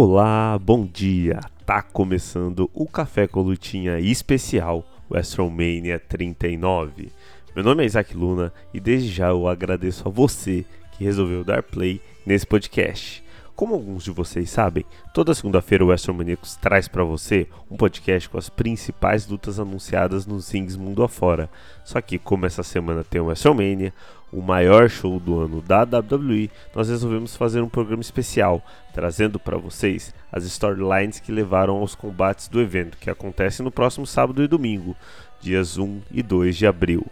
Olá, bom dia! Tá começando o Café com Lutinha especial WrestleMania 39. Meu nome é Isaac Luna e desde já eu agradeço a você que resolveu dar play nesse podcast. Como alguns de vocês sabem, toda segunda-feira o WrestleManiacos traz para você um podcast com as principais lutas anunciadas nos rings mundo afora. Só que como essa semana tem o WrestleMania, o maior show do ano da WWE, nós resolvemos fazer um programa especial, trazendo para vocês as storylines que levaram aos combates do evento, que acontece no próximo sábado e domingo, dias 1 e 2 de abril.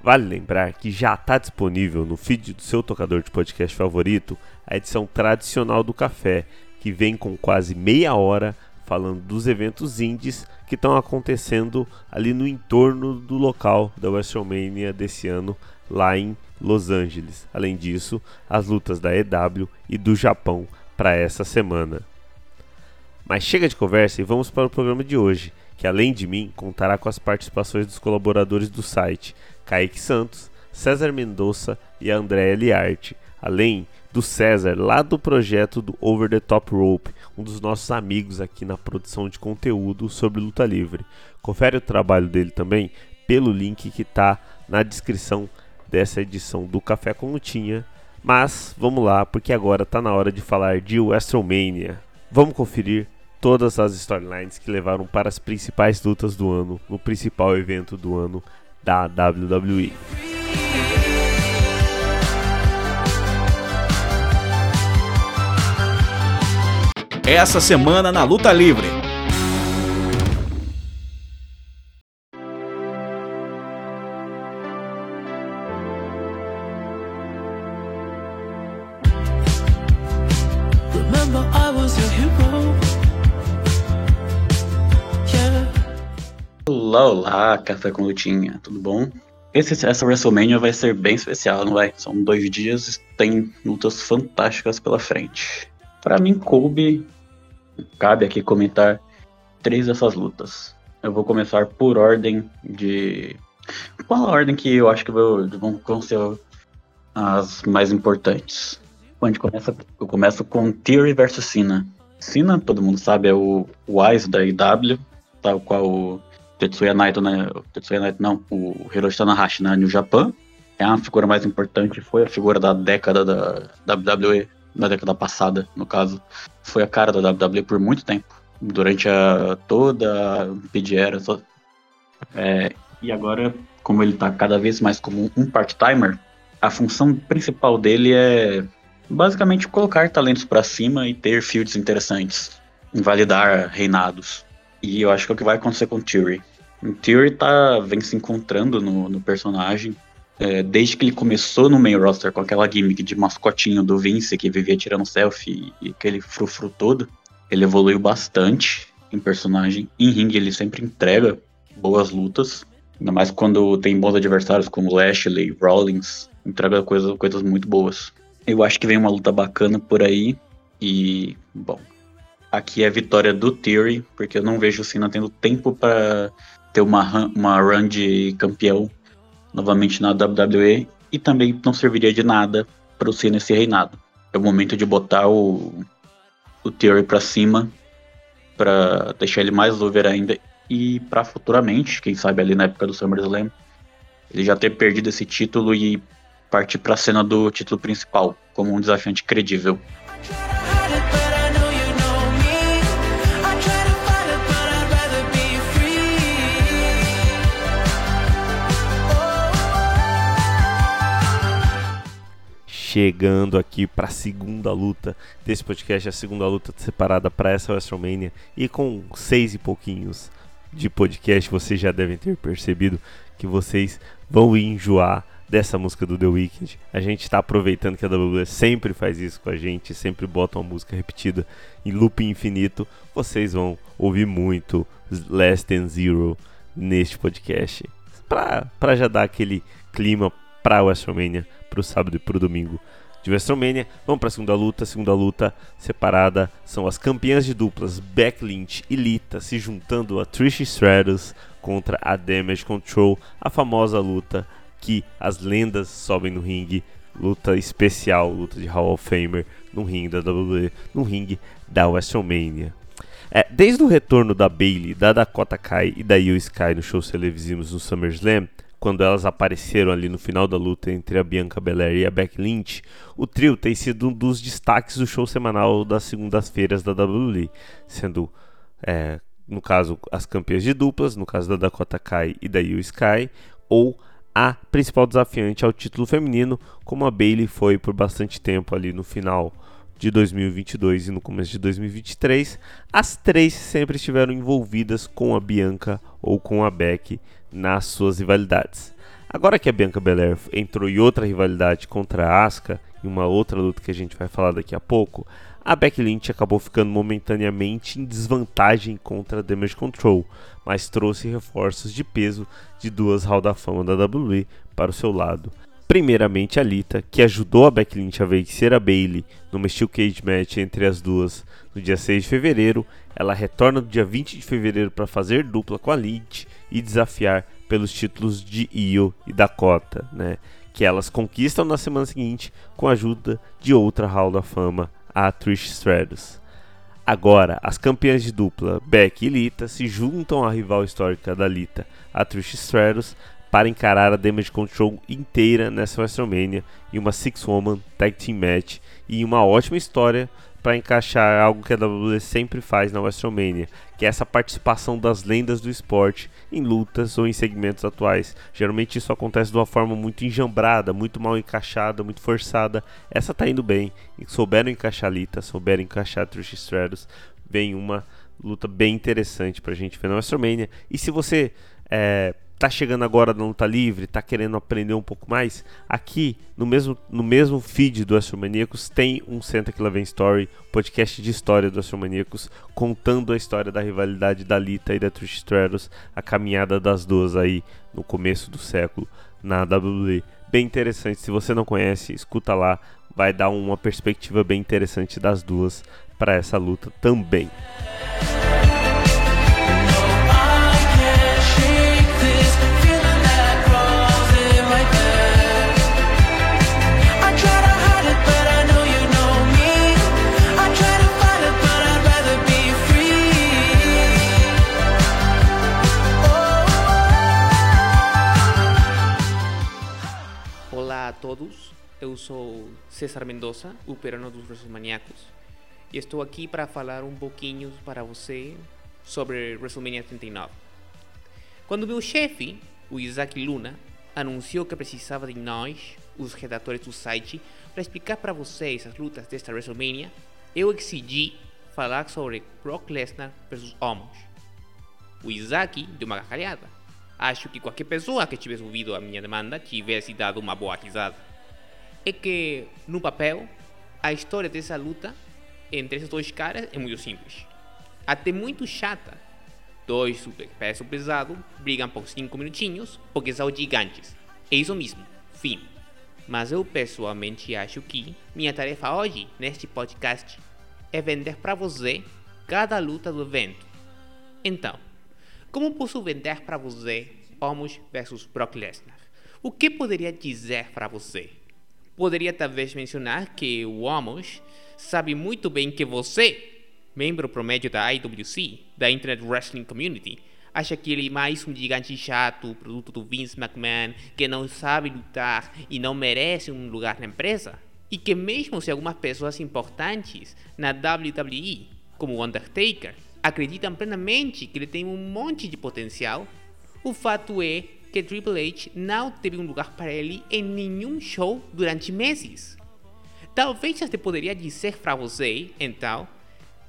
Vale lembrar que já está disponível no feed do seu tocador de podcast favorito a edição tradicional do Café, que vem com quase meia hora falando dos eventos indies que estão acontecendo ali no entorno do local da WrestleMania desse ano, lá em Los Angeles. Além disso, as lutas da EW e do Japão para essa semana. Mas chega de conversa e vamos para o programa de hoje, que além de mim contará com as participações dos colaboradores do site Kaique Santos, César Mendonça e André Liarte, além do César, lá do projeto do Over the Top Rope, um dos nossos amigos aqui na produção de conteúdo sobre luta livre. Confere o trabalho dele também pelo link que está na descrição dessa edição do Café com Lutinha. Mas vamos lá, porque agora está na hora de falar de WrestleMania. Vamos conferir todas as storylines que levaram para as principais lutas do ano, no principal evento do ano da WWE. Essa semana na Luta Livre. Olá, olá, Café com Lutinha, tudo bom? Esse, essa WrestleMania vai ser bem especial, não vai? São dois dias tem lutas fantásticas pela frente. Para mim, coube, cabe aqui comentar três dessas lutas. Eu vou começar por ordem de. Qual a ordem que eu acho que vão, ser as mais importantes? A começa, eu começo com Theory versus Cena. Cena, todo mundo sabe, é o Wise da IW, tal qual o Tetsuya Naito, né? Tetsuya Naito não, o Hiroshi Tanahashi na New Japan. É a figura mais importante, foi a figura da década da WWE, na década passada, no caso. Foi a cara da WWE por muito tempo. Durante a, toda a PG Só, é, e agora, como ele tá cada vez mais como um part-timer, a função principal dele é basicamente colocar talentos para cima e ter fields interessantes, invalidar reinados. E eu acho que é o que vai acontecer com o Theory. O Theory tá, vem se encontrando no, no personagem. É, desde que ele começou no main roster com aquela gimmick de mascotinho do Vince, que vivia tirando selfie e aquele frufru todo, ele evoluiu bastante em personagem. Em ringue ele sempre entrega boas lutas. Ainda mais quando tem bons adversários como Lashley, Rollins, entrega coisa, coisas muito boas. Eu acho que vem uma luta bacana por aí. E, bom, aqui é vitória do Theory, porque eu não vejo o Cena tendo tempo para ter uma, uma run de campeão novamente na WWE e também não serviria de nada para o Cena esse reinado. É o momento de botar o, o Theory para cima para deixar ele mais over ainda e para futuramente, quem sabe ali na época do SummerSlam, ele já ter perdido esse título e partir para a cena do título principal como um desafiante credível. Chegando aqui para a segunda luta desse podcast, a segunda luta separada para essa WrestleMania e com seis e pouquinhos de podcast, vocês já devem ter percebido que vocês vão enjoar dessa música do The Weeknd. A gente está aproveitando que a WWE sempre faz isso com a gente, sempre bota uma música repetida em loop infinito. Vocês vão ouvir muito Less Than Zero neste podcast para já dar aquele clima para a WrestleMania para o sábado e para o domingo de WrestleMania. Vamos para a segunda luta. Segunda luta separada são as campeãs de duplas Beck Lynch e Lita se juntando a Trish Stratus contra a Damage Control. A famosa luta que as lendas sobem no ringue. Luta especial, luta de Hall of Famer no ringue da WWE, no ringue da WrestleMania. É, desde o retorno da Bailey, da Dakota Kai e da Io Sky no show televisivos no SummerSlam, quando elas apareceram ali no final da luta entre a Bianca Belair e a Becky Lynch, o trio tem sido um dos destaques do show semanal das segundas-feiras da WWE, sendo, é, no caso, as campeãs de duplas, no caso da Dakota Kai e da Io Sky, ou a principal desafiante ao título feminino, como a Bailey foi por bastante tempo ali no final de 2022 e no começo de 2023, as três sempre estiveram envolvidas com a Bianca ou com a Becky nas suas rivalidades. Agora que a Bianca Belair entrou em outra rivalidade contra a Asuka, em uma outra luta que a gente vai falar daqui a pouco, a Becky Lynch acabou ficando momentaneamente em desvantagem contra a Damage Control, mas trouxe reforços de peso de duas Hall da Fama da WWE para o seu lado. Primeiramente a Lita, que ajudou a Becky Lynch a vencer a Bailey numa Steel Cage Match entre as duas no dia 6 de fevereiro. Ela retorna no dia 20 de fevereiro para fazer dupla com a Lynch e desafiar pelos títulos de Io e Dakota, né? Que elas conquistam na semana seguinte com a ajuda de outra Hall da Fama, a Trish Stratus. Agora, as campeãs de dupla Becky e Lita se juntam à rival histórica da Lita, a Trish Stratus, para encarar a Damage Control inteira nessa WrestleMania em uma Six Woman Tag Team Match e uma ótima história para encaixar algo que a WWE sempre faz na WrestleMania, que é essa participação das lendas do esporte em lutas ou em segmentos atuais. Geralmente isso acontece de uma forma muito enjambrada, muito mal encaixada, muito forçada. Essa tá indo bem. Souberam encaixar Lita, souberam encaixar Trish Stratus. Vem uma luta bem interessante pra gente ver na WrestleMania. E se você é, tá chegando agora na luta livre, tá querendo aprender um pouco mais, aqui no mesmo, no mesmo feed do Astromaníacos tem um Senta que Lá Vem Story, podcast de história do Astromaníacos, contando a história da rivalidade da Lita e da Trish Stratus, a caminhada das duas aí no começo do século na WWE. Bem interessante, se você não conhece, escuta lá, vai dar uma perspectiva bem interessante das duas para essa luta também. todos, eu sou César Mendoza, o perano dos WrestleManiacos, e estou aqui para falar um pouquinho para você sobre WrestleMania 39. Quando meu chefe, o Isaac Luna, anunciou que precisava de nós, os redatores do site, para explicar para vocês as lutas desta WrestleMania, eu exigi falar sobre Brock Lesnar versus Omos. O Isaac deu uma gargalhada. Acho que qualquer pessoa que tivesse ouvido a minha demanda tivesse dado uma boa risada. É que, no papel, a história dessa luta entre esses dois caras é muito simples. Até muito chata. Dois super peso pesado brigam por 5 minutinhos porque são gigantes. É isso mesmo. Fim. Mas eu pessoalmente acho que minha tarefa hoje, neste podcast, é vender para você cada luta do evento. Então, como posso vender para você Homos versus Brock Lesnar? O que poderia dizer para você? Poderia talvez mencionar que o Homos sabe muito bem que você, membro promédio da IWC, da Internet Wrestling Community, acha que ele é mais um gigante chato, produto do Vince McMahon, que não sabe lutar e não merece um lugar na empresa? E que mesmo se algumas pessoas importantes na WWE, como o Undertaker, acreditam plenamente que ele tem um monte de potencial, o fato é que Triple H não teve um lugar para ele em nenhum show durante meses. Talvez até poderia dizer para você, então,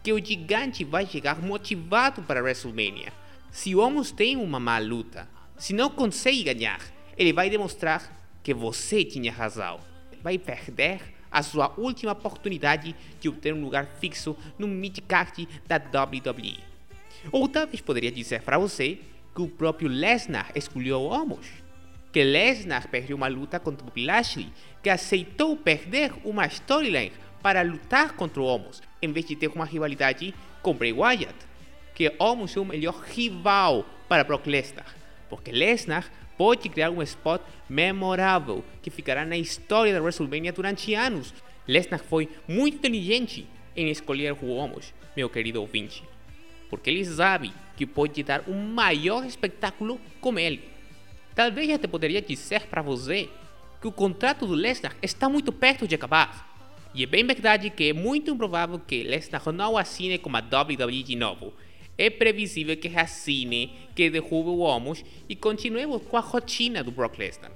que o gigante vai chegar motivado para WrestleMania. Se o Homos tem uma má luta, se não consegue ganhar, ele vai demonstrar que você tinha razão. Vai perder a sua última oportunidade de obter um lugar fixo no midcard da WWE. Ou talvez poderia dizer para você que o próprio Lesnar escolheu Homos. Que Lesnar perdeu uma luta contra Bobby Lashley, que aceitou perder uma storyline para lutar contra o Homos, em vez de ter uma rivalidade com Bray Wyatt. Que Homos é o melhor rival para Brock Lesnar, porque Lesnar pode criar um spot memorável que ficará na história da WrestleMania durante anos. Lesnar foi muito inteligente em escolher o Homos, meu querido ouvinte, porque ele sabe que pode dar um maior espetáculo com ele. Talvez até poderia dizer para você que o contrato do Lesnar está muito perto de acabar. E é bem verdade que é muito improvável que Lesnar não assine com a WWE de novo. É previsível que assine, que derrube o Homos e continuemos com a rotina do Brock Lesnar.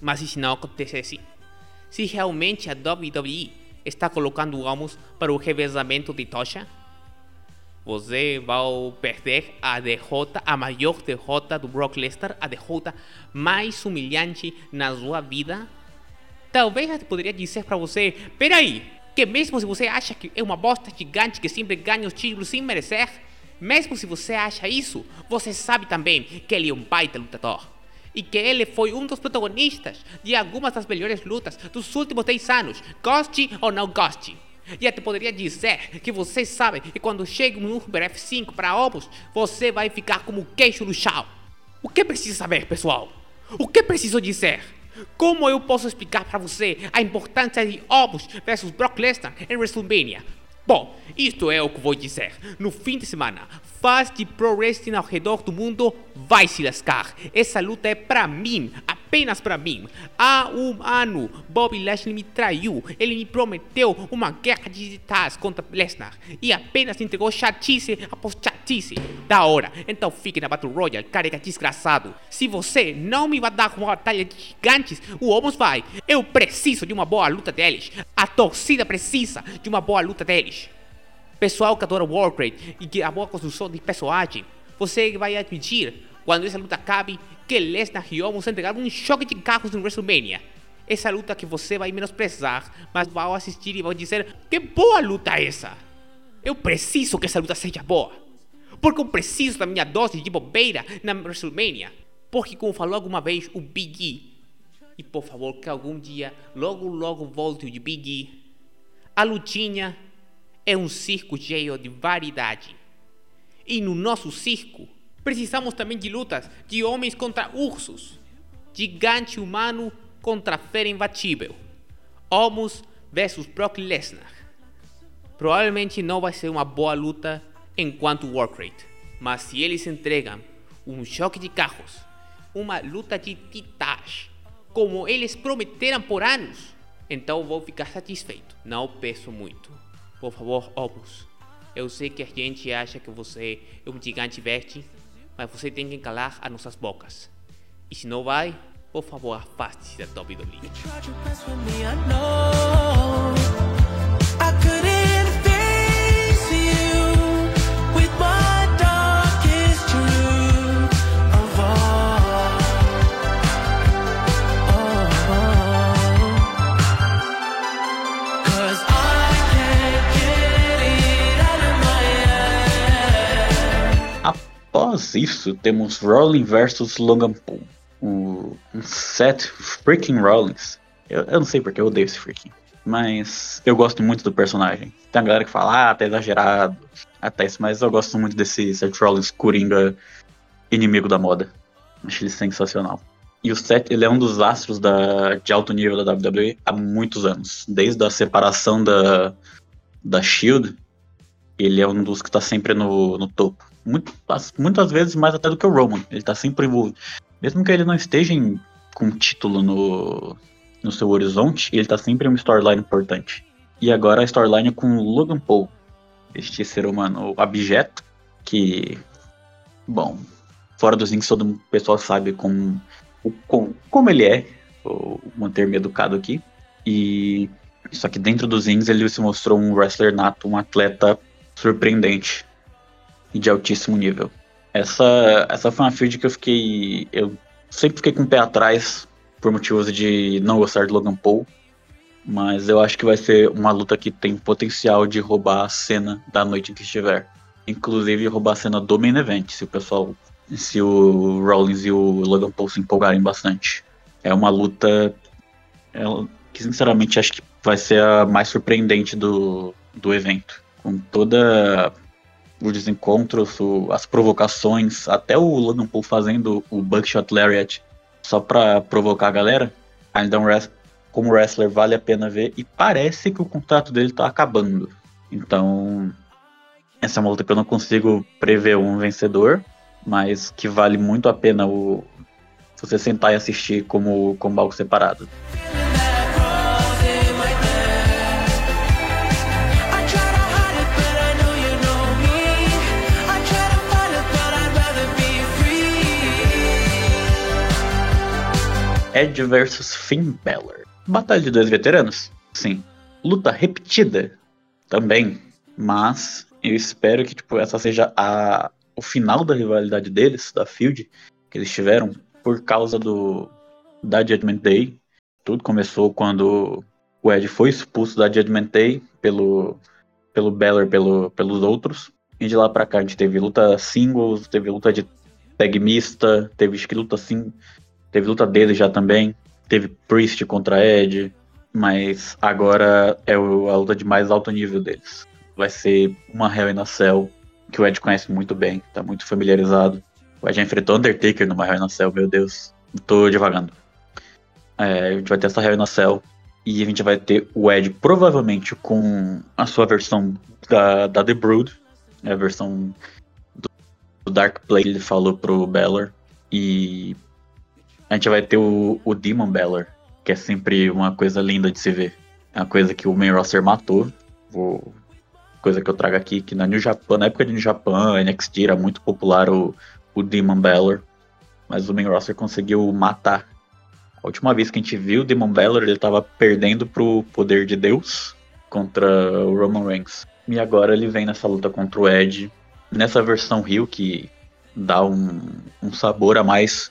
Mas e se não acontecesse? Se realmente a WWE está colocando o Homos para o revezamento de tocha? Você vai perder a derrota, a maior derrota do Brock Lesnar, a derrota mais humilhante na sua vida. Talvez eu poderia dizer para você, peraí, que mesmo se você acha que é uma bosta gigante que sempre ganha os títulos sem merecer, mesmo se você acha isso, você sabe também que ele é um baita lutador. E que ele foi um dos protagonistas de algumas das melhores lutas dos últimos 10 anos, goste ou não goste. E até poderia dizer que você sabe que quando chega um Uber F5 para Opus, você vai ficar como queixo no chão. O que precisa saber, pessoal? O que preciso dizer? Como eu posso explicar para você a importância de Opus versus Brock Lesnar em WrestleMania? Bom, isto é o que vou dizer. No fim de semana, fãs de pro wrestling ao redor do mundo vai se lascar. Essa luta é para mim, apenas para mim. Há um ano, Bobby Lashley me traiu. Ele me prometeu uma guerra digitais contra Lesnar e apenas entregou chatice após chatice. Da hora. Então fique na Battle Royale, careca desgraçado. Se você não me vai dar uma batalha de gigantes, o Homos vai. Eu preciso de uma boa luta deles. A torcida precisa de uma boa luta deles. Pessoal que adora Warcraft e que a boa construção de personagem, você vai admitir quando essa luta acabe que Lesnar e Omos entregaram um choque de carros no WrestleMania. Essa luta que você vai menosprezar, mas vai assistir e vai dizer: Que boa luta é essa! Eu preciso que essa luta seja boa. Porque eu preciso da minha dose de bobeira na WrestleMania. Porque, como falou alguma vez o Big E, e por favor que algum dia logo logo volte o de Big E, a lutinha é um circo cheio de variedade. E no nosso circo, Precisamos também de lutas de homens contra ursos, gigante humano contra fera imbatível, Homos versus Brock Lesnar. Provavelmente não vai ser uma boa luta enquanto Warcraft, mas se eles entregam um choque de carros, uma luta de titãs, como eles prometeram por anos, então vou ficar satisfeito. Não peço muito. Por favor, Opus. Eu sei que a gente acha que você é um gigante verde, mas você tem que calar as nossas bocas. E se não vai, por favor, afaste-se da WWE. Após isso, temos Rollins versus Logan Paul. O Seth freaking Rollins. Eu, eu não sei porque eu odeio esse freaking. Mas eu gosto muito do personagem. Tem a galera que fala, ah, tá exagerado. Até isso, mas eu gosto muito desse Seth Rollins Coringa inimigo da moda. Acho ele sensacional. E o Seth, ele é um dos astros da, de alto nível da WWE há muitos anos. Desde a separação da, da SHIELD, ele é um dos que está sempre no, no topo. Muito, muitas vezes mais até do que o Roman. Ele está sempre envolvido. Mesmo que ele não esteja em, com título no, no seu horizonte, ele está sempre em uma storyline importante. E agora a storyline é com o Logan Paul, este ser humano abjeto, que, bom, fora dos links todo o pessoal sabe como, como, como ele é, vou manter-me educado aqui. E só que dentro dos rings ele se mostrou um wrestler nato, um atleta surpreendente e de altíssimo nível. Essa, essa foi uma field que eu fiquei. Eu sempre fiquei com o pé atrás por motivos de não gostar de Logan Paul. Mas eu acho que vai ser uma luta que tem potencial de roubar a cena da noite em que estiver. Inclusive roubar a cena do main event, se o pessoal. Se o Rollins e o Logan Paul se empolgarem bastante. É uma luta é, que sinceramente acho que vai ser a mais surpreendente do, do evento. Com toda os desencontros, as provocações, até o Logan Paul fazendo o Buckshot Lariat só pra provocar a galera. Ainda um como wrestler vale a pena ver e parece que o contrato dele tá acabando. Então, essa é uma luta que eu não consigo prever um vencedor, mas que vale muito a pena o você sentar e assistir como, como algo separado. Edge versus Finn Balor. Batalha de dois veteranos? Sim. Luta repetida? Também. Mas eu espero que tipo, essa seja a, o final da rivalidade deles, da Field, que eles tiveram, por causa do da Judgment Day. Tudo começou quando o Ed foi expulso da Judgment Day pelo, pelo Balor, pelo, pelos outros. E de lá pra cá a gente teve luta singles, teve luta de tag mista, teve luta sim, Teve luta dele já também. Teve Priest contra Ed. Mas agora é a luta de mais alto nível deles. Vai ser uma Hell in a Cell, que o Ed conhece muito bem, tá muito familiarizado. O Ed já enfrentou Undertaker numa Hell in a Cell, meu Deus. Tô devagando. É, a gente vai ter essa Hell in a Cell. E a gente vai ter o Ed provavelmente com a sua versão da, da The Brood. É a versão do, Dark Play ele falou pro Balor. E a gente vai ter o, o Demon Balor, que é sempre uma coisa linda de se ver. É uma coisa que o main roster matou. Vou, coisa que eu trago aqui, que na New Japan, na época de New Japan, NXT era muito popular o, o Demon Balor. Mas o main roster conseguiu matar. A última vez que a gente viu o Demon Balor, ele estava perdendo pro poder de Deus contra o Roman Reigns. E agora ele vem nessa luta contra o Edge, nessa versão Rio que dá um, um sabor a mais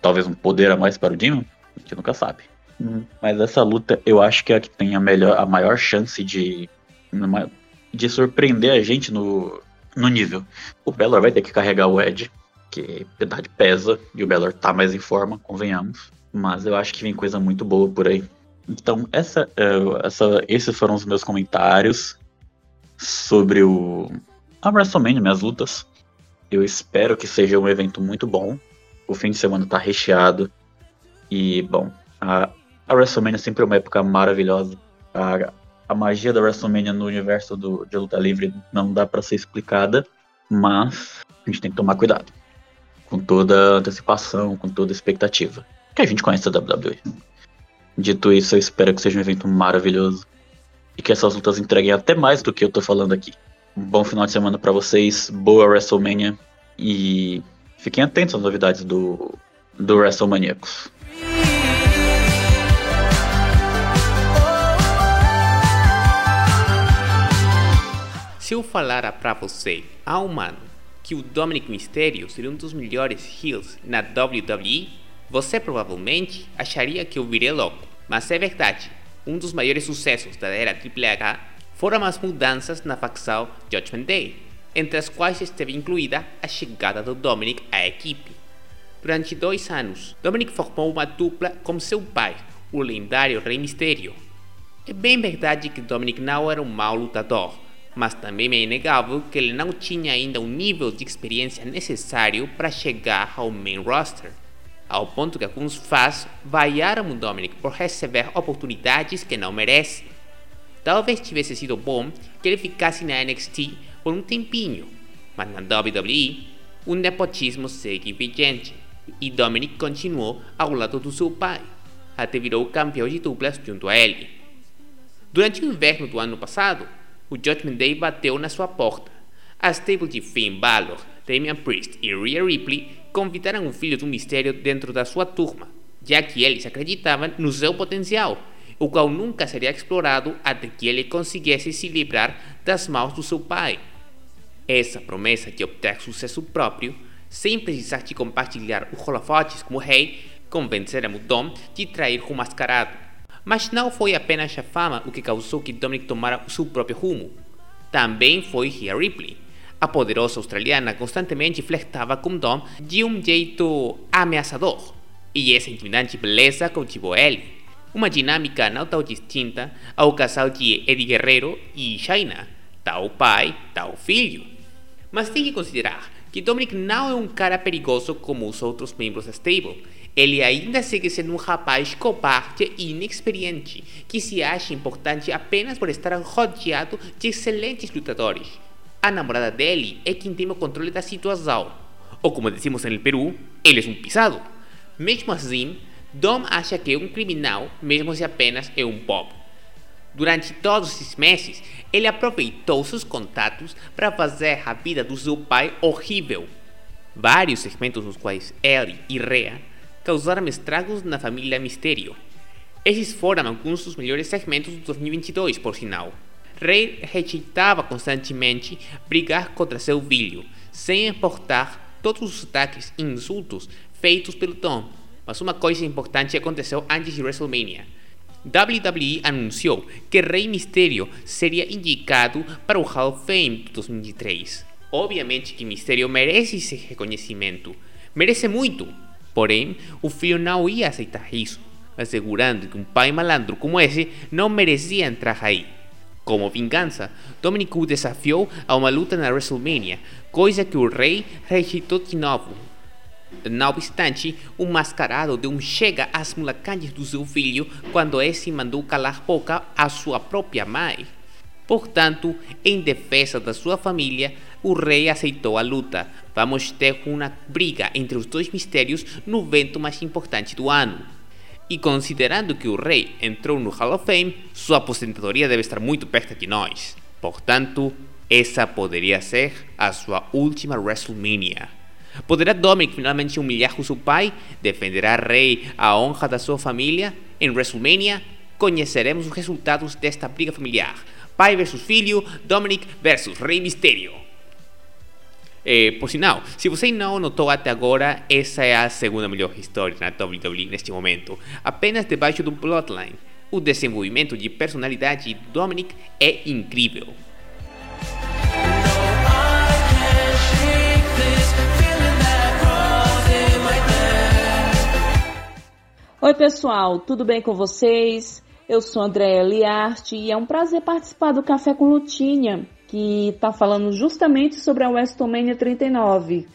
talvez um poder a mais para o Demon, a gente nunca sabe. Hum. Mas essa luta eu acho que é a que tem a, melhor, a maior chance de, de surpreender a gente no, no nível. O Belor vai ter que carregar o Edge, que a idade pesa, e o Belor tá mais em forma, convenhamos. Mas eu acho que vem coisa muito boa por aí. Então, essa, é, essa, esses foram os meus comentários sobre o a WrestleMania, minhas lutas. Eu espero que seja um evento muito bom o fim de semana tá recheado. E, bom, a, a WrestleMania é sempre uma época maravilhosa. A, a magia da WrestleMania no universo do, de luta livre não dá para ser explicada, mas a gente tem que tomar cuidado com toda antecipação, com toda expectativa que a gente conhece da WWE. Dito isso, eu espero que seja um evento maravilhoso e que essas lutas entreguem até mais do que eu tô falando aqui. Um bom final de semana para vocês, boa WrestleMania e Fiquem atentos às novidades do, do WrestleManiacos. Se eu falara pra você ano que o Dominic Mysterio seria um dos melhores heels na WWE, você provavelmente acharia que eu virei louco. Mas é verdade, um dos maiores sucessos da era H foram as mudanças na facção Judgment Day. Entre as quais esteve incluída a chegada do Dominic à equipe. Durante dois anos, Dominic formou uma dupla com seu pai, o lendário Rei Mistério. É bem verdade que Dominic não era um mau lutador, mas também é inegável que ele não tinha ainda o nível de experiência necessário para chegar ao main roster, ao ponto que alguns fãs vaiaram o Dominic por receber oportunidades que não merece. Talvez tivesse sido bom que ele ficasse na NXT por um tempinho, mas na WWE o nepotismo segue vigente e Dominic continuou ao lado do seu pai, até virou campeão de duplas junto a ele. Durante o inverno do ano passado, o Judgment Day bateu na sua porta. A stable de Finn Balor, Damian Priest e Rhea Ripley convidaram o filho do mistério dentro da sua turma, já que eles acreditavam no seu potencial, o qual nunca seria explorado até que ele conseguisse se livrar das mãos do seu pai. Essa promessa de obter sucesso próprio, sem precisar de compartilhar os holofotes como rei, convenceram o Dom de trair o mascarado. Mas não foi apenas a fama o que causou que Dominic tomara o seu próprio rumo. Também foi Rhea Ripley. A poderosa australiana constantemente flertava com Dom de um jeito ameaçador, e essa intimidante beleza cautivou ele. Uma dinâmica não tão distinta ao casal de Eddie Guerrero e Shaina, tal pai, tal filho. Mas tem que considerar que Dominic não é um cara perigoso como os outros membros da stable. Ele ainda segue sendo um rapaz covarde e inexperiente, que se acha importante apenas por estar rodeado de excelentes lutadores. A namorada dele é quem tem o controle da situação. Ou como decimos no Peru, ele é um pisado. Mesmo assim, Dom acha que é um criminal, mesmo se apenas é um pop. Durante todos esses meses, ele aproveitou seus contatos para fazer a vida do seu pai horrível. Vários segmentos nos quais ele e Rhea causaram estragos na família Mistério. Esses foram alguns dos melhores segmentos de 2022, por sinal. Rey rejeitava constantemente brigar contra seu filho, sem importar todos os ataques e insultos feitos pelo Tom. Mas uma coisa importante aconteceu antes de WrestleMania. WWE anunciou que Rey Mysterio seria indicado para o Hall of Fame de 2023. Obviamente que Mysterio merece esse reconhecimento, merece muito, porém o filho não ia aceitar isso, assegurando que um pai malandro como esse não merecia entrar aí. Como vingança, Dominic desafiou a uma luta na WrestleMania, coisa que o rei rejeitou de novo. Não obstante, o mascarado deu um chega às molecadas do seu filho quando esse mandou calar boca à sua própria mãe. Portanto, em defesa da sua família, o rei aceitou a luta. Vamos ter uma briga entre os dois mistérios no evento mais importante do ano. E considerando que o rei entrou no Hall of Fame, sua aposentadoria deve estar muito perto de nós. Portanto, essa poderia ser a sua última WrestleMania. Poderá Dominic finalmente humilhar o seu pai? Defenderá Rei a honra da sua família? Em WrestleMania, conheceremos os resultados desta briga familiar. Pai versus filho, Dominic versus Rei Mysterio. Eh, por sinal, se você não notou até agora, essa é a segunda melhor história na WWE neste momento, apenas debaixo do Bloodline. O desenvolvimento de personalidade de Dominic é incrível. Oi, pessoal, tudo bem com vocês? Eu sou Andréa Liarte e é um prazer participar do Café com Lutinha, que está falando justamente sobre a WrestleMania 39.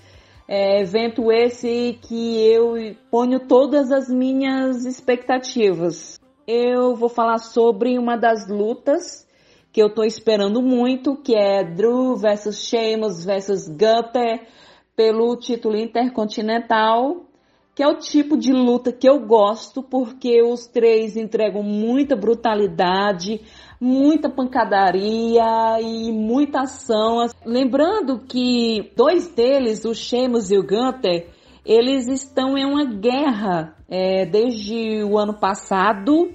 É, evento esse que eu ponho todas as minhas expectativas. Eu vou falar sobre uma das lutas que eu estou esperando muito, que é Drew versus Sheamus versus Gunther pelo título intercontinental que é o tipo de luta que eu gosto, porque os três entregam muita brutalidade, muita pancadaria e muita ação. Lembrando que dois deles, o Sheamus e o Gunther, eles estão em uma guerra é, desde o ano passado.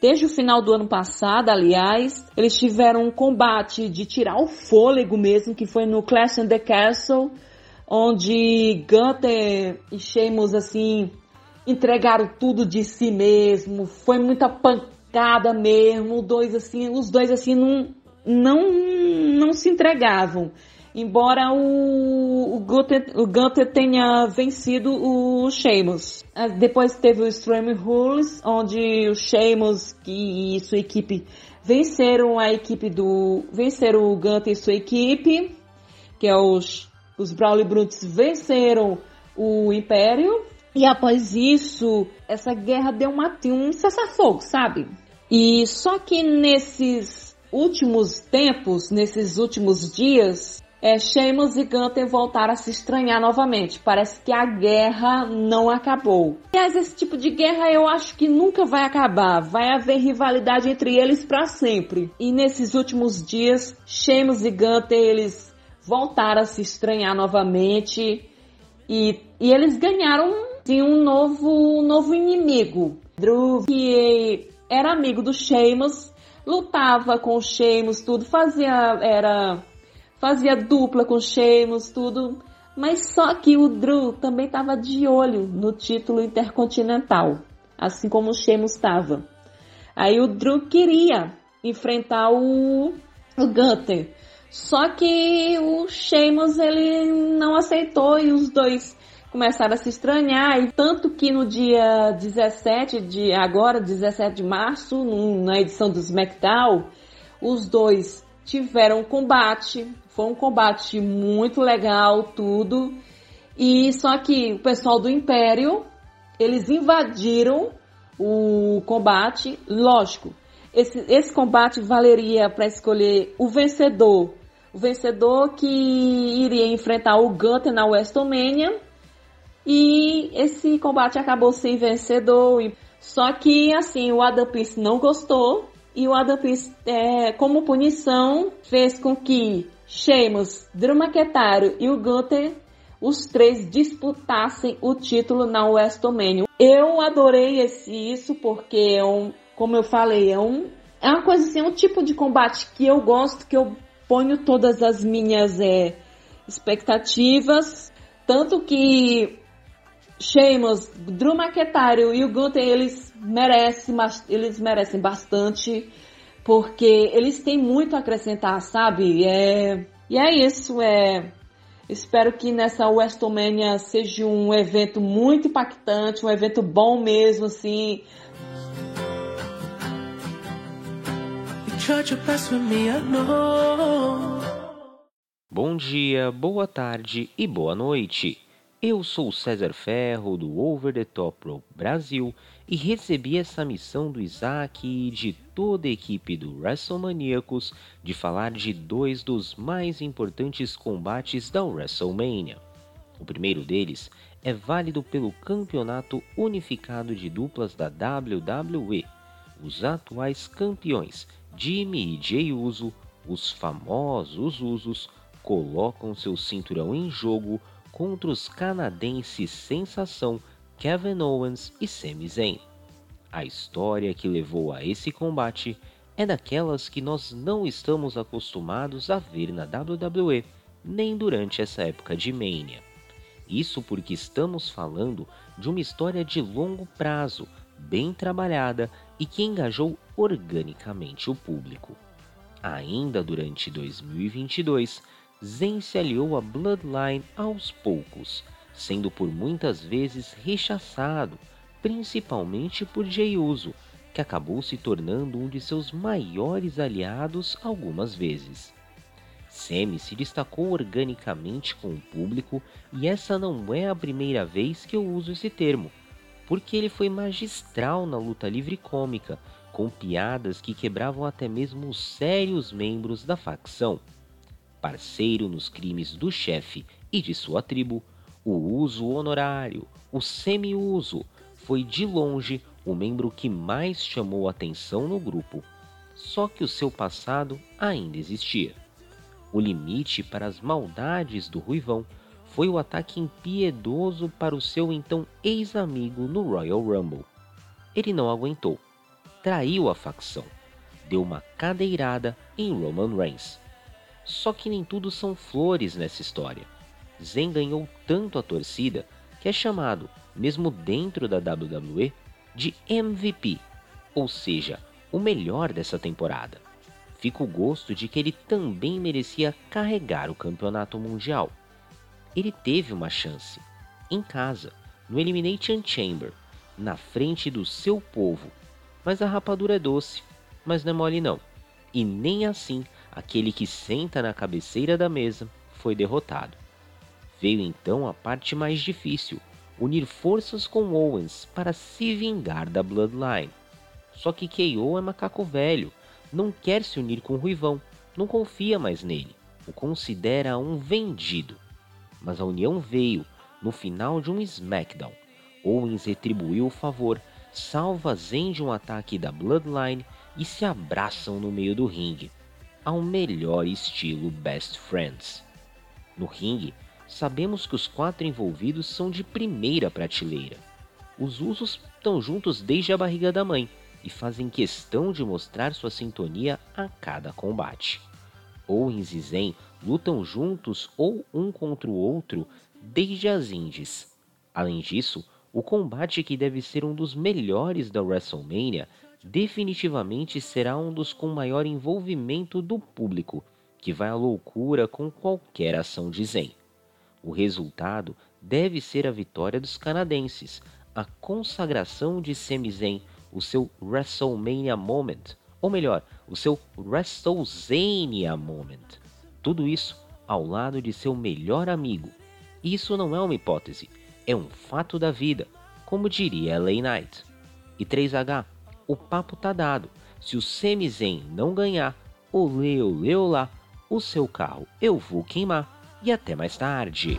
Desde o final do ano passado, aliás, eles tiveram um combate de tirar o fôlego mesmo, que foi no Clash in the Castle, onde Gunther e Sheamus assim entregaram tudo de si mesmo, foi muita pancada mesmo, dois assim, os dois assim não não não se entregavam. embora o, o, Gunter, o Gunter tenha vencido o Sheamus. Ah, depois teve o Extreme Rules, onde o Sheamus e sua equipe venceram a equipe do. venceram o Gunter e sua equipe, que é os, os Brawley Brutes venceram o Império. E após isso, essa guerra deu uma, um cessar-fogo, sabe? E só que nesses últimos tempos, nesses últimos dias, é, Sheamus e Gunther voltaram a se estranhar novamente. Parece que a guerra não acabou. Aliás, esse tipo de guerra eu acho que nunca vai acabar. Vai haver rivalidade entre eles para sempre. E nesses últimos dias, Sheamus e Gunther, eles voltaram a se estranhar novamente. E, e eles ganharam sim, um novo, um novo inimigo. Drew, que era amigo do Sheamus, lutava com o Sheamus, tudo, fazia, era fazia dupla com Sheamus, tudo. Mas só que o Drew também estava de olho no título intercontinental, assim como o Sheamus estava. Aí o Drew queria enfrentar o, o Gunther. Só que o Sheamus ele não aceitou e os dois começaram a se estranhar. E tanto que no dia 17 de agora, 17 de março, na edição do SmackDown, os dois tiveram um combate foi um combate muito legal, tudo. E só que o pessoal do Império, eles invadiram o combate. Lógico, esse, esse combate valeria para escolher o vencedor. O vencedor que iria enfrentar o Gunter na WrestleMania. E esse combate acabou sem vencedor. Só que, assim, o Adam Pearce não gostou. E o Adam Pearce, é, como punição, fez com que Sheamus, McIntyre e o Gunther, os três disputassem o título na WrestleMania. Eu adorei esse, isso porque é um, como eu falei, é um é uma coisa assim, é um tipo de combate que eu gosto, que eu ponho todas as minhas é, expectativas, tanto que Sheamus, Drew McIntyre e o Gunther, eles merecem, eles merecem bastante porque eles têm muito a acrescentar, sabe? É, e é isso, é. Espero que nessa WrestleMania seja um evento muito impactante, um evento bom mesmo, assim. Bom dia, boa tarde e boa noite. Eu sou César Ferro do Over the Top Rope Brasil e recebi essa missão do Isaac e de toda a equipe do WrestleManiacos de falar de dois dos mais importantes combates da WrestleMania. O primeiro deles é válido pelo Campeonato Unificado de Duplas da WWE. Os atuais campeões Jimmy e Jey Uso, os famosos Usos, colocam seu cinturão em jogo contra os canadenses sensação Kevin Owens e Sami Zayn. A história que levou a esse combate é daquelas que nós não estamos acostumados a ver na WWE, nem durante essa época de Mania. Isso porque estamos falando de uma história de longo prazo, bem trabalhada e que engajou organicamente o público. Ainda durante 2022, Zen se aliou à Bloodline aos poucos, sendo por muitas vezes rechaçado, principalmente por Jey Uso, que acabou se tornando um de seus maiores aliados algumas vezes. Semi se destacou organicamente com o público e essa não é a primeira vez que eu uso esse termo, porque ele foi magistral na luta livre cômica, com piadas que quebravam até mesmo os sérios membros da facção parceiro nos crimes do chefe e de sua tribo, o uso honorário, o semi-uso, foi de longe o membro que mais chamou atenção no grupo. Só que o seu passado ainda existia. O limite para as maldades do Ruivão foi o ataque impiedoso para o seu então ex-amigo no Royal Rumble. Ele não aguentou, traiu a facção, deu uma cadeirada em Roman Reigns só que nem tudo são flores nessa história. Zen ganhou tanto a torcida que é chamado, mesmo dentro da WWE, de MVP, ou seja, o melhor dessa temporada. fica o gosto de que ele também merecia carregar o campeonato mundial. Ele teve uma chance, em casa, no Elimination Chamber, na frente do seu povo, mas a rapadura é doce, mas não é mole não. E nem assim aquele que senta na cabeceira da mesa foi derrotado. Veio então a parte mais difícil, unir forças com Owens para se vingar da Bloodline. Só que KO é macaco velho, não quer se unir com o Ruivão, não confia mais nele, o considera um vendido. Mas a união veio no final de um SmackDown. Owens retribuiu o favor, salva Zen de um ataque da Bloodline e se abraçam no meio do ringue, ao melhor estilo Best Friends. No ringue, sabemos que os quatro envolvidos são de primeira prateleira. Os usos estão juntos desde a barriga da mãe e fazem questão de mostrar sua sintonia a cada combate. Owens e Zen lutam juntos ou um contra o outro desde as indies. Além disso, o combate que deve ser um dos melhores da WrestleMania definitivamente será um dos com maior envolvimento do público, que vai à loucura com qualquer ação de Zen. O resultado deve ser a vitória dos canadenses, a consagração de Sami Zayn, o seu WrestleMania Moment, ou melhor, o seu WrestleZania Moment. Tudo isso ao lado de seu melhor amigo. Isso não é uma hipótese, é um fato da vida, como diria LA Knight. E 3H, o papo tá dado. Se o Sami Zayn não ganhar, olê, olê, olá, o seu carro eu vou queimar. E até mais tarde.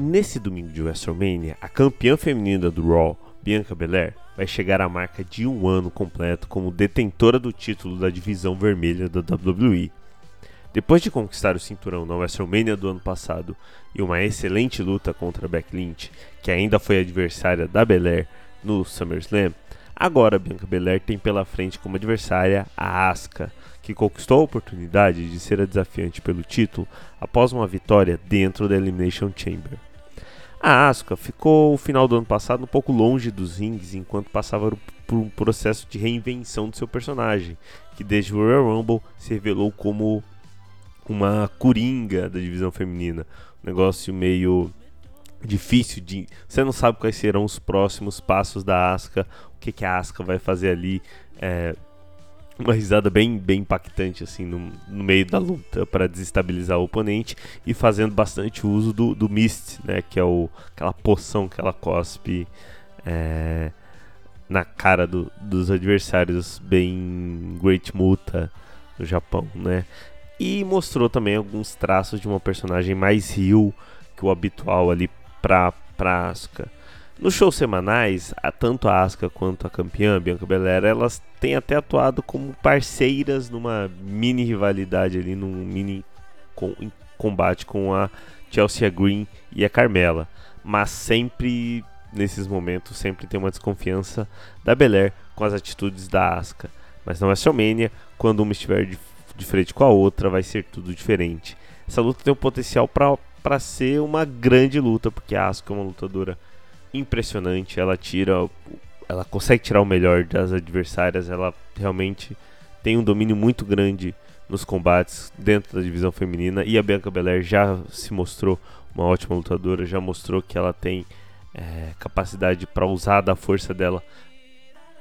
Nesse domingo de WrestleMania, a campeã feminina do Raw, Bianca Belair, vai chegar à marca de um ano completo como detentora do título da divisão vermelha da WWE. Depois de conquistar o cinturão na WrestleMania do ano passado e uma excelente luta contra Becky Lynch, que ainda foi adversária da Belair no SummerSlam, agora Bianca Belair tem pela frente como adversária a Asuka, que conquistou a oportunidade de ser a desafiante pelo título após uma vitória dentro da Elimination Chamber. A Asuka ficou o final do ano passado um pouco longe dos rings enquanto passava por um processo de reinvenção do seu personagem, que desde o Royal Rumble se revelou como uma coringa da divisão feminina. Um negócio meio difícil de. Você não sabe quais serão os próximos passos da Asuka, o que, que a Asuka vai fazer ali. É, uma risada bem, bem impactante assim no, no meio da luta para desestabilizar o oponente e fazendo bastante uso do, do Mist, né, que é o, aquela poção que ela cospe é, na cara do, dos adversários, bem Great Muta no Japão, né? E mostrou também alguns traços de uma personagem mais rio que o habitual ali pra, pra Asuka. Nos shows semanais, tanto a Asuka quanto a campeã Bianca Belair, elas têm até atuado como parceiras numa mini rivalidade ali, num mini com, combate com a Chelsea Green e a Carmela. Mas sempre, nesses momentos, sempre tem uma desconfiança da Belair com as atitudes da Asuka. Mas não é WrestleMania, quando uma estiver de de frente com a outra, vai ser tudo diferente. Essa luta tem o potencial para ser uma grande luta, porque a Asuka é uma lutadora impressionante, ela tira ela consegue tirar o melhor das adversárias, ela realmente tem um domínio muito grande nos combates dentro da divisão feminina. E a Bianca Belair já se mostrou uma ótima lutadora, já mostrou que ela tem é, capacidade para usar da força dela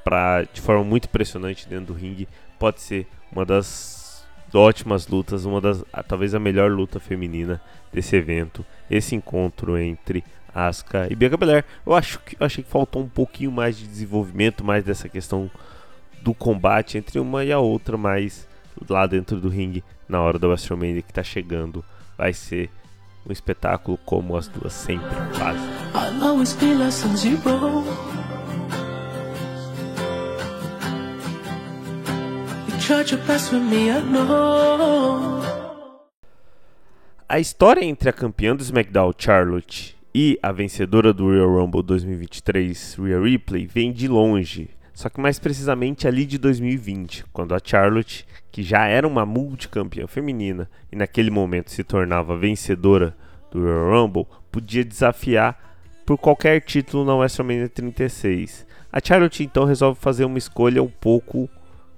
pra, de forma muito impressionante dentro do ringue. Pode ser uma das ótimas lutas, uma das talvez a melhor luta feminina desse evento, esse encontro entre Asuka e Bianca Belair. Eu acho que eu achei que faltou um pouquinho mais de desenvolvimento, mais dessa questão do combate entre uma e a outra, mas lá dentro do ringue, na hora da WrestleMania que está chegando, vai ser um espetáculo como as duas sempre fazem. A história entre a campeã do SmackDown, Charlotte, e a vencedora do Royal Rumble 2023, Rhea Ripley, vem de longe, só que mais precisamente ali de 2020, quando a Charlotte, que já era uma multicampeã feminina e naquele momento se tornava vencedora do Royal Rumble, podia desafiar por qualquer título na WrestleMania 36. A Charlotte então resolve fazer uma escolha um pouco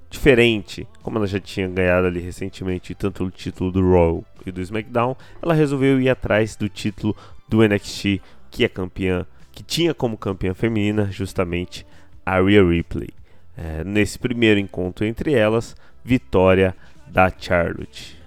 diferente. Como ela já tinha ganhado ali recentemente tanto o título do Raw e do SmackDown, ela resolveu ir atrás do título do NXT, que é campeã, que tinha como campeã feminina justamente a Rhea Ripley. É, nesse primeiro encontro entre elas, vitória da Charlotte.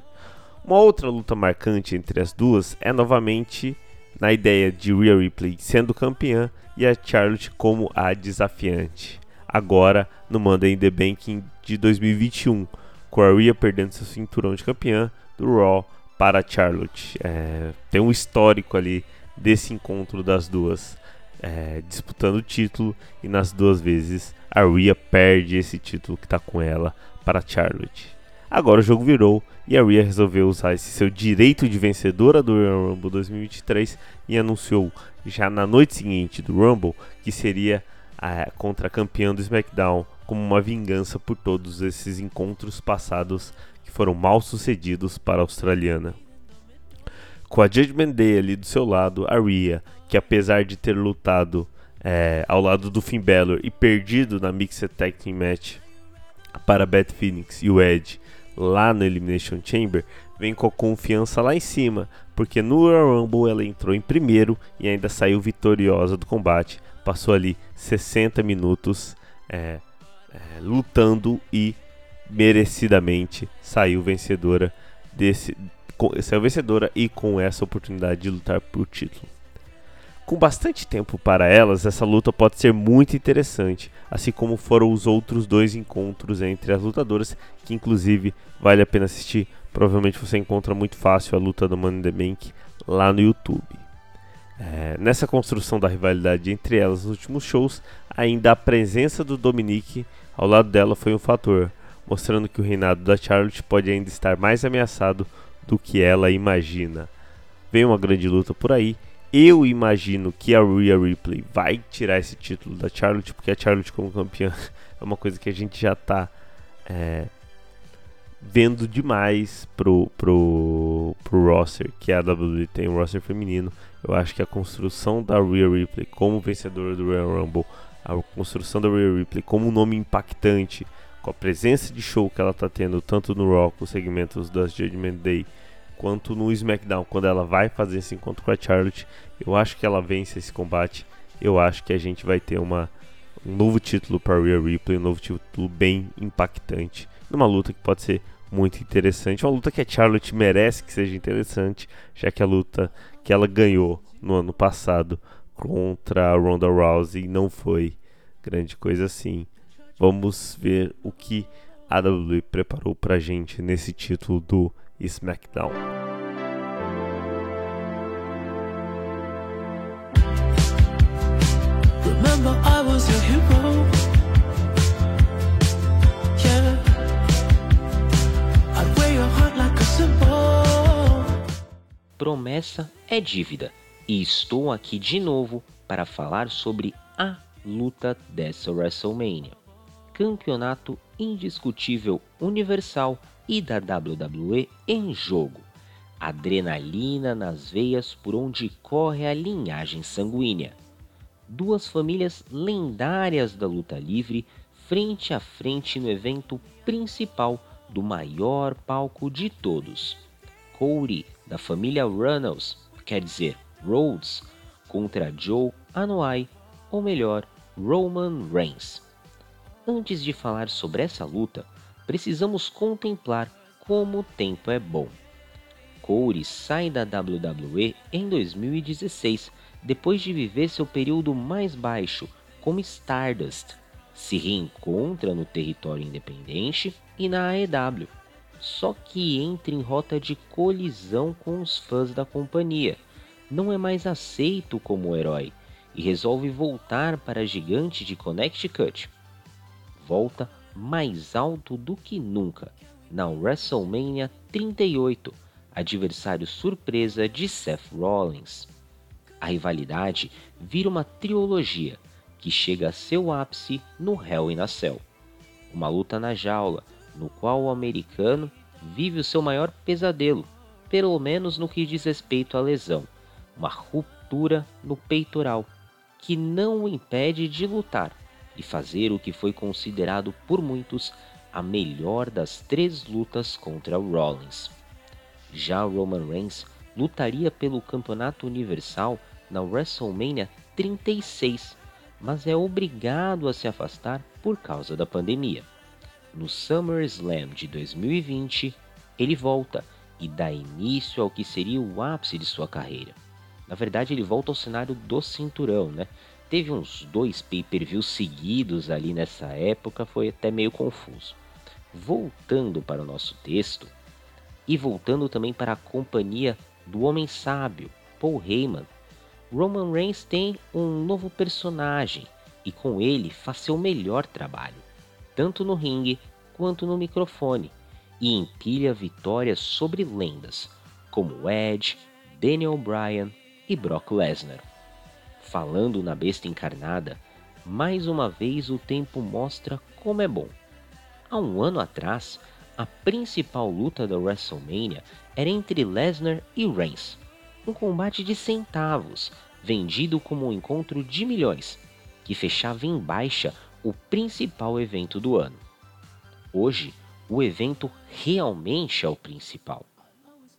Uma outra luta marcante entre as duas é novamente na ideia de Rhea Ripley sendo campeã e a Charlotte como a desafiante. Agora no Monday in the Bank de 2021, com a Rhea perdendo seu cinturão de campeã do Raw para Charlotte. É, tem um histórico ali desse encontro das duas é, disputando o título e nas duas vezes a Rhea perde esse título que está com ela para Charlotte. Agora o jogo virou e a Rhea resolveu usar esse seu direito de vencedora do Royal Rumble 2023 e anunciou já na noite seguinte do Rumble que seria a, contra a campeã do SmackDown como uma vingança por todos esses encontros passados que foram mal sucedidos para a australiana. Com a Judgment Day ali do seu lado, a Rhea, que apesar de ter lutado é, ao lado do Finn Balor e perdido na Mixed Tag Team Match para Beth Phoenix e o Edge lá no Elimination Chamber, vem com a confiança lá em cima, porque no Royal Rumble ela entrou em primeiro e ainda saiu vitoriosa do combate. Passou ali 60 minutos é, é, lutando e merecidamente saiu vencedora desse saiu vencedora e com essa oportunidade de lutar por título. Com bastante tempo para elas, essa luta pode ser muito interessante, assim como foram os outros dois encontros entre as lutadoras, que inclusive vale a pena assistir. Provavelmente você encontra muito fácil a luta do Money the Bank lá no YouTube. É, nessa construção da rivalidade entre elas nos últimos shows, ainda a presença do Dominique ao lado dela foi um fator, mostrando que o reinado da Charlotte pode ainda estar mais ameaçado do que ela imagina. Vem uma grande luta por aí eu imagino que a Rhea Ripley vai tirar esse título da Charlotte, porque a Charlotte como campeã é uma coisa que a gente já tá é, vendo demais pro, pro, pro roster, que a WWE tem um roster feminino. Eu acho que a construção da Rhea Ripley como vencedora do Royal Rumble, a construção da Rhea Ripley como um nome impactante, com a presença de show que ela tá tendo tanto no Raw com os segmentos das Judgment Day quanto no SmackDown, quando ela vai fazer esse encontro com a Charlotte. Eu acho que ela vence esse combate. Eu acho que a gente vai ter uma, um novo título para Rhea Ripley, um novo título bem impactante, numa luta que pode ser muito interessante, uma luta que a Charlotte merece que seja interessante, já que a luta que ela ganhou no ano passado contra a Ronda Rousey não foi grande coisa assim. Vamos ver o que a WWE preparou pra gente nesse título do SmackDown. Remember I was your hero. Yeah. I'd wear your heart like a symbol. Promessa é dívida. E estou aqui de novo para falar sobre a luta dessa WrestleMania. Campeonato indiscutível universal e da WWE em jogo. Adrenalina nas veias por onde corre a linhagem sanguínea. Duas famílias lendárias da luta livre frente a frente no evento principal do maior palco de todos. Cody, da família Runnels, quer dizer Rhodes, contra Joe Anoa'i, ou melhor, Roman Reigns. Antes de falar sobre essa luta, precisamos contemplar como o tempo é bom. Corey sai da WWE em 2016, depois de viver seu período mais baixo como Stardust. Se reencontra no território independente e na AEW, só que entra em rota de colisão com os fãs da companhia. Não é mais aceito como herói e resolve voltar para a gigante de Connecticut. Volta mais alto do que nunca na WrestleMania 38, adversário surpresa de Seth Rollins. A rivalidade vira uma trilogia que chega a seu ápice no Hell in a Cell, uma luta na jaula no qual o americano vive o seu maior pesadelo, pelo menos no que diz respeito à lesão, uma ruptura no peitoral, que não o impede de lutar e fazer o que foi considerado por muitos a melhor das três lutas contra o Rollins. Já Roman Reigns lutaria pelo Campeonato Universal na WrestleMania 36, mas é obrigado a se afastar por causa da pandemia. No SummerSlam de 2020, ele volta e dá início ao que seria o ápice de sua carreira. Na verdade, ele volta ao cenário do cinturão, né? Teve uns dois pay-per-views seguidos ali nessa época, foi até meio confuso. Voltando para o nosso texto, e voltando também para a companhia do Homem Sábio, Paul Heyman, Roman Reigns tem um novo personagem e com ele faz seu melhor trabalho, tanto no ringue quanto no microfone, e empilha vitórias sobre lendas como Edge, Daniel Bryan e Brock Lesnar. Falando na besta encarnada, mais uma vez o tempo mostra como é bom. Há um ano atrás, a principal luta da WrestleMania era entre Lesnar e Reigns, um combate de centavos, vendido como um encontro de milhões, que fechava em baixa o principal evento do ano. Hoje, o evento realmente é o principal.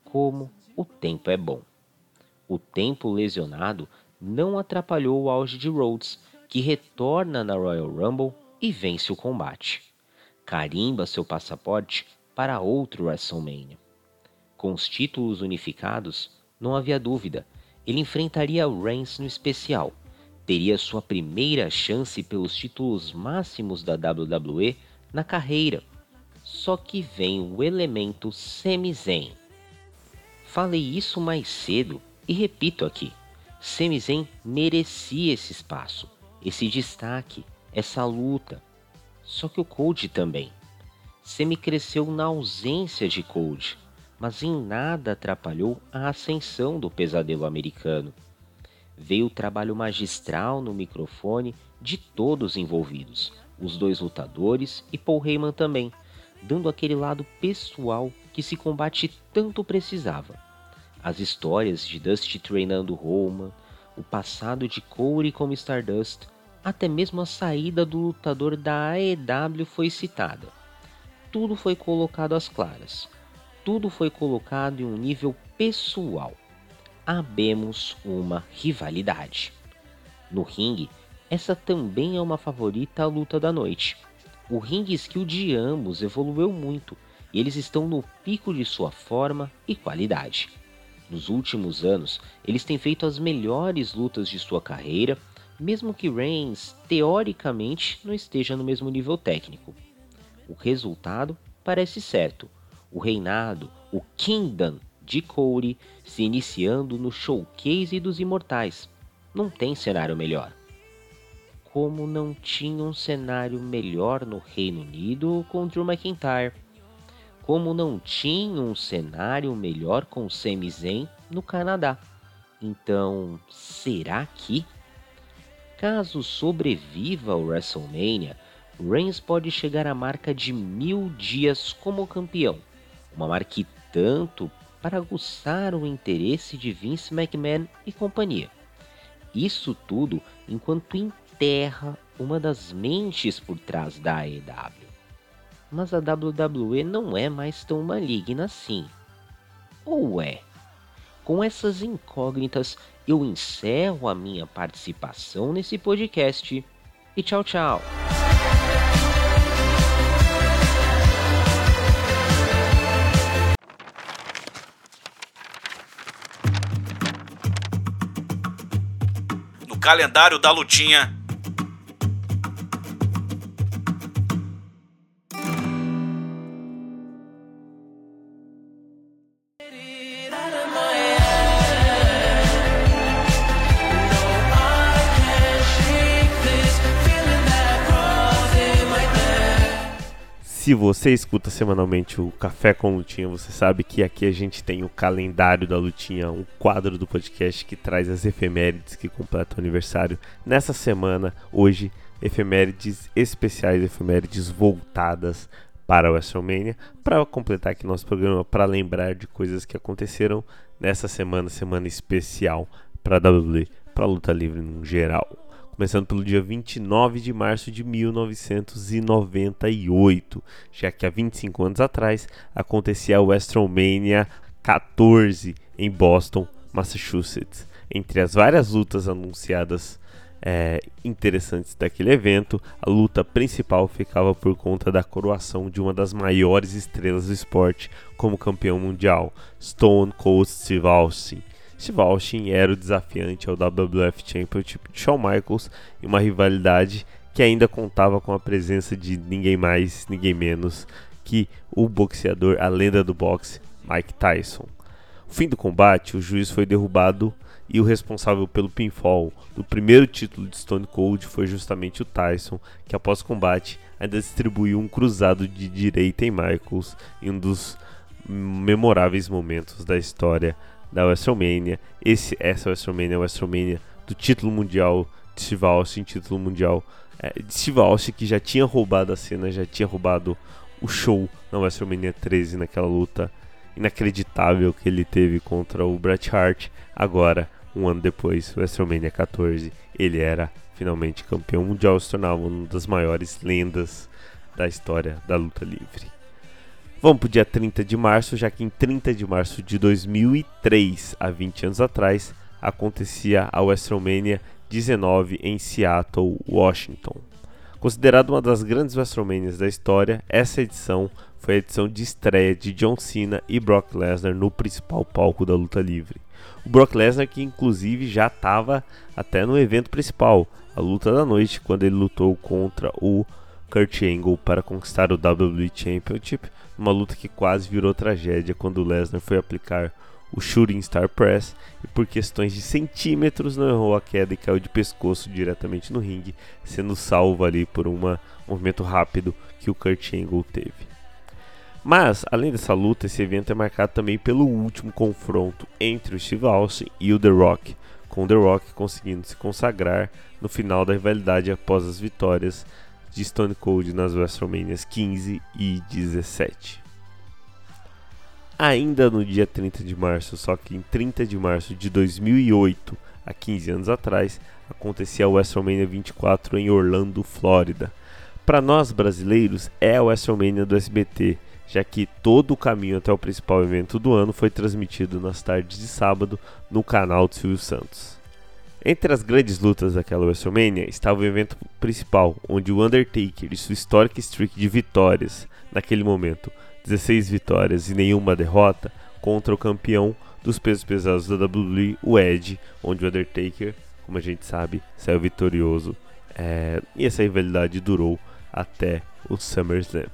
Como o tempo é bom. O tempo lesionado não atrapalhou o auge de Rhodes, que retorna na Royal Rumble e vence o combate carimba seu passaporte para outro WrestleMania. Com os títulos unificados, não havia dúvida, ele enfrentaria Reigns no especial. Teria sua primeira chance pelos títulos máximos da WWE na carreira. Só que vem o elemento Sami Zayn. Falei isso mais cedo e repito aqui. Sami Zayn merecia esse espaço, esse destaque, essa luta, só que o Code também. Semi cresceu na ausência de Code, mas em nada atrapalhou a ascensão do pesadelo americano. Veio o trabalho magistral no microfone de todos envolvidos, os dois lutadores e Paul Heyman também, dando aquele lado pessoal que se combate tanto precisava. As histórias de Dusty treinando Roman, o passado de Corey como Stardust, até mesmo a saída do lutador da AEW foi citada. Tudo foi colocado às claras. Tudo foi colocado em um nível pessoal. Habemos uma rivalidade. No ringue, essa também é uma favorita à luta da noite. O ring skill de ambos evoluiu muito e eles estão no pico de sua forma e qualidade. Nos últimos anos, eles têm feito as melhores lutas de sua carreira mesmo que Reigns teoricamente não esteja no mesmo nível técnico. O resultado parece certo: o reinado, o Kingdom de Cody se iniciando no showcase dos Imortais. Não tem cenário melhor. Como não tinha um cenário melhor no Reino Unido com Drew McIntyre. Como não tinha um cenário melhor com Sami Zayn no Canadá. Então, será que Caso sobreviva ao WrestleMania, Reigns pode chegar à marca de mil dias como campeão, uma marca tanto para aguçar o interesse de Vince McMahon e companhia. Isso tudo enquanto enterra uma das mentes por trás da AEW. Mas a WWE não é mais tão maligna assim. Ou é? Com essas incógnitas, eu encerro a minha participação nesse podcast e tchau, tchau. No calendário da lutinha Se você escuta semanalmente o Café com Lutinha, você sabe que aqui a gente tem o calendário da Lutinha, um quadro do podcast que traz as efemérides que completam o aniversário nessa semana. Hoje, efemérides especiais, efemérides voltadas para o WrestleMania, para completar aqui nosso programa, para lembrar de coisas que aconteceram nessa semana, semana especial para a WWE, para a luta livre no geral. Começando pelo dia 29 de março de 1998, já que há 25 anos atrás acontecia a WrestleMania 14 em Boston, Massachusetts. Entre as várias lutas anunciadas é, interessantes daquele evento, a luta principal ficava por conta da coroação de uma das maiores estrelas do esporte como campeão mundial, Stone Cold Steve Austin. Steve Austin era o desafiante ao WWF Championship de Shawn Michaels em uma rivalidade que ainda contava com a presença de ninguém mais, ninguém menos que o boxeador, a lenda do boxe, Mike Tyson. No fim do combate, o juiz foi derrubado e o responsável pelo pinfall do primeiro título de Stone Cold foi justamente o Tyson, que após o combate ainda distribuiu um cruzado de direita em Michaels em um dos memoráveis momentos da história da WrestleMania. Esse, essa WrestleMania é a WrestleMania do título mundial de Steve Austin, título mundial é, de Steve Austin que já tinha roubado a cena, já tinha roubado o show na WrestleMania 13 naquela luta inacreditável que ele teve contra o Bret Hart. Agora um ano depois, WrestleMania 14, ele era finalmente campeão mundial, se tornava uma das maiores lendas da história da luta livre. Vamos para o dia 30 de março, já que em 30 de março de 2003, há 20 anos atrás, acontecia a WrestleMania 19 em Seattle, Washington. Considerada uma das grandes WrestleManias da história, essa edição foi a edição de estreia de John Cena e Brock Lesnar no principal palco da luta livre. O Brock Lesnar que inclusive já estava até no evento principal, a luta da noite, quando ele lutou contra o Kurt Angle para conquistar o WWE Championship, uma luta que quase virou tragédia quando Lesnar foi aplicar o Shooting Star Press e por questões de centímetros não errou a queda e caiu de pescoço diretamente no ringue, sendo salvo ali por um movimento rápido que o Kurt Angle teve. Mas, além dessa luta, esse evento é marcado também pelo último confronto entre o Steve Austin e o The Rock, com o The Rock conseguindo se consagrar no final da rivalidade após as vitórias de Stone Cold nas WrestleManias 15 e 17. Ainda no dia 30 de março, só que em 30 de março de 2008, há 15 anos atrás, acontecia a WrestleMania 24 em Orlando, Flórida. Para nós brasileiros, é a WrestleMania do SBT já que todo o caminho até o principal evento do ano foi transmitido nas tardes de sábado no canal do Silvio Santos. Entre as grandes lutas daquela WrestleMania estava o evento principal, onde o Undertaker e sua histórica streak de vitórias, naquele momento, 16 vitórias e nenhuma derrota, contra o campeão dos pesos pesados da WWE, o Edge, onde o Undertaker, como a gente sabe, saiu vitorioso. É, e essa rivalidade durou até o SummerSlam.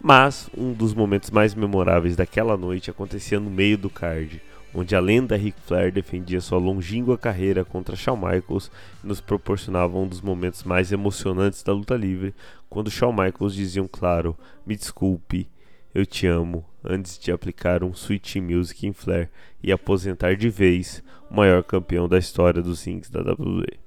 Mas um dos momentos mais memoráveis daquela noite acontecia no meio do card, onde a lenda Ric Flair defendia sua longínqua carreira contra Shawn Michaels e nos proporcionava um dos momentos mais emocionantes da luta livre, quando Shawn Michaels dizia um claro: "Me desculpe, eu te amo", antes de aplicar um Sweet Music em Flair e aposentar de vez o maior campeão da história dos rings da WWE.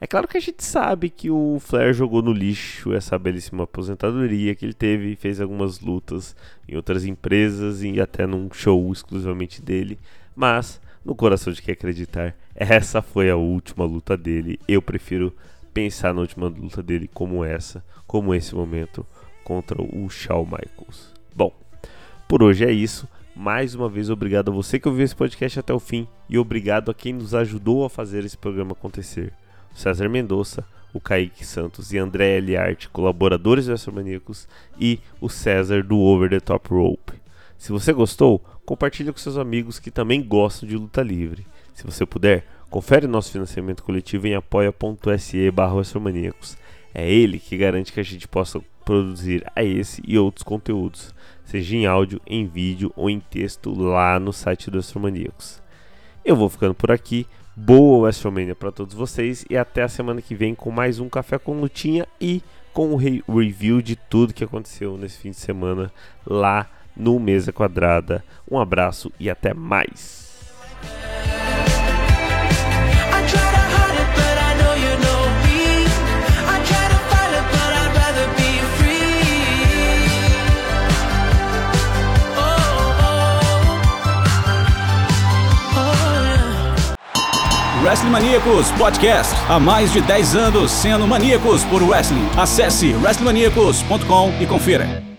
É claro que a gente sabe que o Flair jogou no lixo essa belíssima aposentadoria que ele teve e fez algumas lutas em outras empresas e até num show exclusivamente dele, mas no coração de quem acreditar, essa foi a última luta dele. Eu prefiro pensar na última luta dele como essa, como esse momento contra o Shawn Michaels. Bom, por hoje é isso. Mais uma vez, obrigado a você que ouviu esse podcast até o fim e obrigado a quem nos ajudou a fazer esse programa acontecer. César Mendonça, o Kaique Santos e André Eliarte, colaboradores do Astromaníacos, e o César do Over the Top Rope. Se você gostou, compartilhe com seus amigos que também gostam de luta livre. Se você puder, confere nosso financiamento coletivo em apoia.se barra É ele que garante que a gente possa produzir a esse e outros conteúdos, seja em áudio, em vídeo ou em texto lá no site do Astromaníacos. Eu vou ficando por aqui. Boa WrestleMania para todos vocês e até a semana que vem com mais um Café com Lutinha e com o re review de tudo que aconteceu nesse fim de semana lá no Mesa Quadrada. Um abraço e até mais! Wrestling Maníacos Podcast. Há mais de 10 anos sendo maníacos por wrestling. Acesse wrestlingmaníacos.com e confira.